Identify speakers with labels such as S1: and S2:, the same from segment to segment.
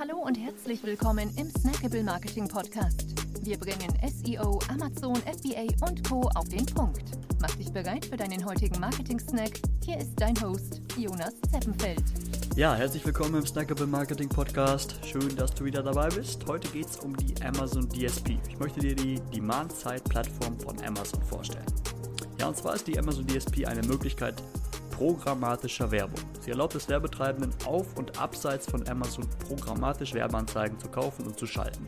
S1: Hallo und herzlich willkommen im Snackable Marketing Podcast. Wir bringen SEO, Amazon, FBA und Co. auf den Punkt. Mach dich bereit für deinen heutigen Marketing-Snack. Hier ist dein Host, Jonas Zeppenfeld.
S2: Ja, herzlich willkommen im Snackable Marketing Podcast. Schön, dass du wieder dabei bist. Heute geht es um die Amazon DSP. Ich möchte dir die Demand-Side-Plattform von Amazon vorstellen. Ja, und zwar ist die Amazon DSP eine Möglichkeit, programmatischer Werbung. Sie erlaubt es Werbetreibenden auf und abseits von Amazon programmatisch Werbeanzeigen zu kaufen und zu schalten.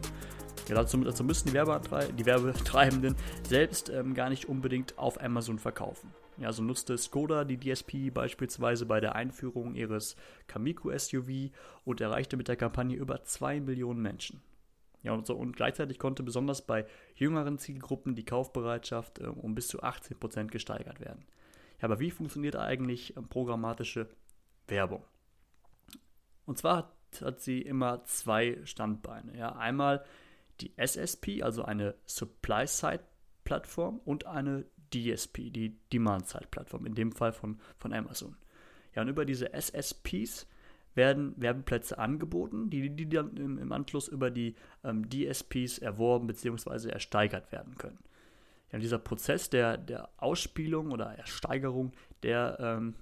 S2: Ja, dazu, dazu müssen die, die Werbetreibenden selbst ähm, gar nicht unbedingt auf Amazon verkaufen. Ja, so nutzte Skoda die DSP beispielsweise bei der Einführung ihres Kamiku SUV und erreichte mit der Kampagne über 2 Millionen Menschen. Ja, und, so, und gleichzeitig konnte besonders bei jüngeren Zielgruppen die Kaufbereitschaft äh, um bis zu 18% gesteigert werden. Ja, aber wie funktioniert eigentlich ähm, programmatische Werbung? Und zwar hat, hat sie immer zwei Standbeine. Ja, einmal die SSP, also eine Supply-Side-Plattform und eine DSP, die Demand-Side-Plattform, in dem Fall von, von Amazon. Ja, und über diese SSPs werden Werbeplätze angeboten, die, die dann im, im Anschluss über die ähm, DSPs erworben bzw. ersteigert werden können. Ja, dieser Prozess der, der Ausspielung oder Ersteigerung, der ähm,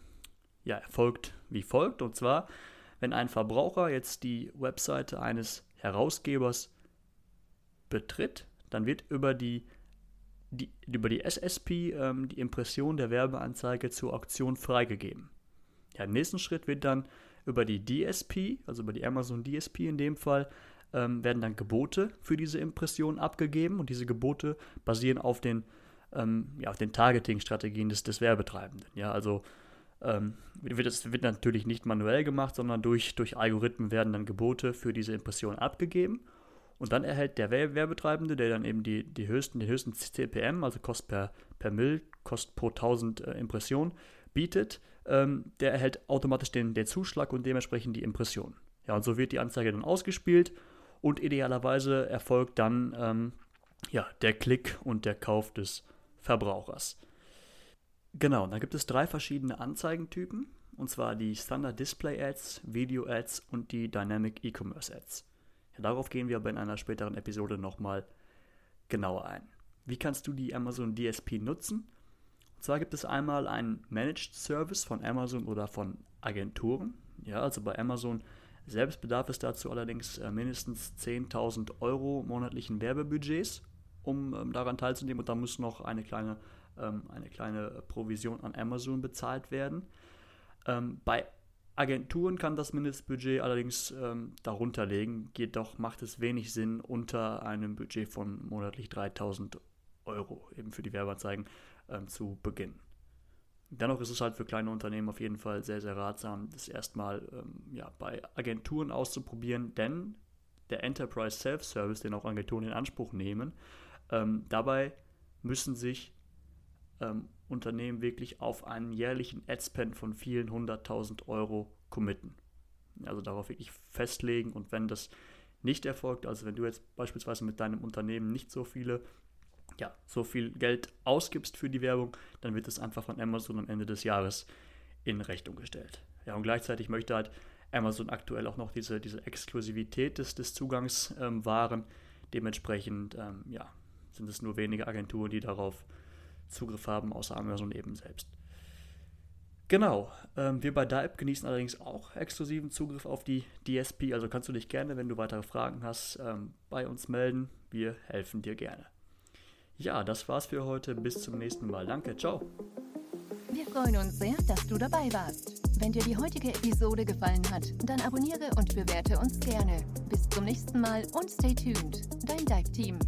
S2: ja, erfolgt wie folgt. Und zwar, wenn ein Verbraucher jetzt die Webseite eines Herausgebers betritt, dann wird über die, die über die SSP ähm, die Impression der Werbeanzeige zur Auktion freigegeben. Ja, Im nächsten Schritt wird dann über die DSP, also über die Amazon DSP in dem Fall, ähm, werden dann Gebote für diese Impression abgegeben und diese Gebote basieren auf den, ähm, ja, den Targeting-Strategien des, des Werbetreibenden. Ja, also ähm, wird, das wird natürlich nicht manuell gemacht, sondern durch, durch Algorithmen werden dann Gebote für diese Impression abgegeben. Und dann erhält der Werbetreibende, der dann eben die, die höchsten, den höchsten CPM, also Kost per, per Mill, Kost pro 1000 äh, Impressionen, bietet, ähm, der erhält automatisch den, den Zuschlag und dementsprechend die Impression. Ja, und so wird die Anzeige dann ausgespielt und idealerweise erfolgt dann ähm, ja, der Klick und der Kauf des Verbrauchers. Genau, da gibt es drei verschiedene Anzeigentypen, und zwar die Standard Display Ads, Video Ads und die Dynamic E-Commerce Ads. Ja, darauf gehen wir aber in einer späteren Episode nochmal genauer ein. Wie kannst du die Amazon DSP nutzen? Und zwar gibt es einmal einen Managed Service von Amazon oder von Agenturen. Ja, also bei Amazon selbst bedarf es dazu allerdings äh, mindestens 10.000 Euro monatlichen Werbebudgets, um ähm, daran teilzunehmen. Und da muss noch eine kleine, ähm, eine kleine Provision an Amazon bezahlt werden. Ähm, bei Agenturen kann das Mindestbudget allerdings ähm, darunter liegen, jedoch macht es wenig Sinn, unter einem Budget von monatlich 3000 Euro eben für die Werbeanzeigen ähm, zu beginnen. Dennoch ist es halt für kleine Unternehmen auf jeden Fall sehr, sehr ratsam, das erstmal ähm, ja, bei Agenturen auszuprobieren, denn der Enterprise Self-Service, den auch Agenturen in Anspruch nehmen, ähm, dabei müssen sich ähm, Unternehmen wirklich auf einen jährlichen Adspend von vielen hunderttausend Euro committen. Also darauf wirklich festlegen und wenn das nicht erfolgt, also wenn du jetzt beispielsweise mit deinem Unternehmen nicht so viele ja, so viel Geld ausgibst für die Werbung, dann wird es einfach von Amazon am Ende des Jahres in Rechnung gestellt. Ja, und gleichzeitig möchte halt Amazon aktuell auch noch diese, diese Exklusivität des, des Zugangs ähm, wahren. Dementsprechend ähm, ja, sind es nur wenige Agenturen, die darauf Zugriff haben, außer Amazon eben selbst. Genau, ähm, wir bei Dive genießen allerdings auch exklusiven Zugriff auf die DSP, also kannst du dich gerne, wenn du weitere Fragen hast, ähm, bei uns melden. Wir helfen dir gerne. Ja, das war's für heute. Bis zum nächsten Mal. Danke, ciao.
S1: Wir freuen uns sehr, dass du dabei warst. Wenn dir die heutige Episode gefallen hat, dann abonniere und bewerte uns gerne. Bis zum nächsten Mal und stay tuned. Dein Dive Team.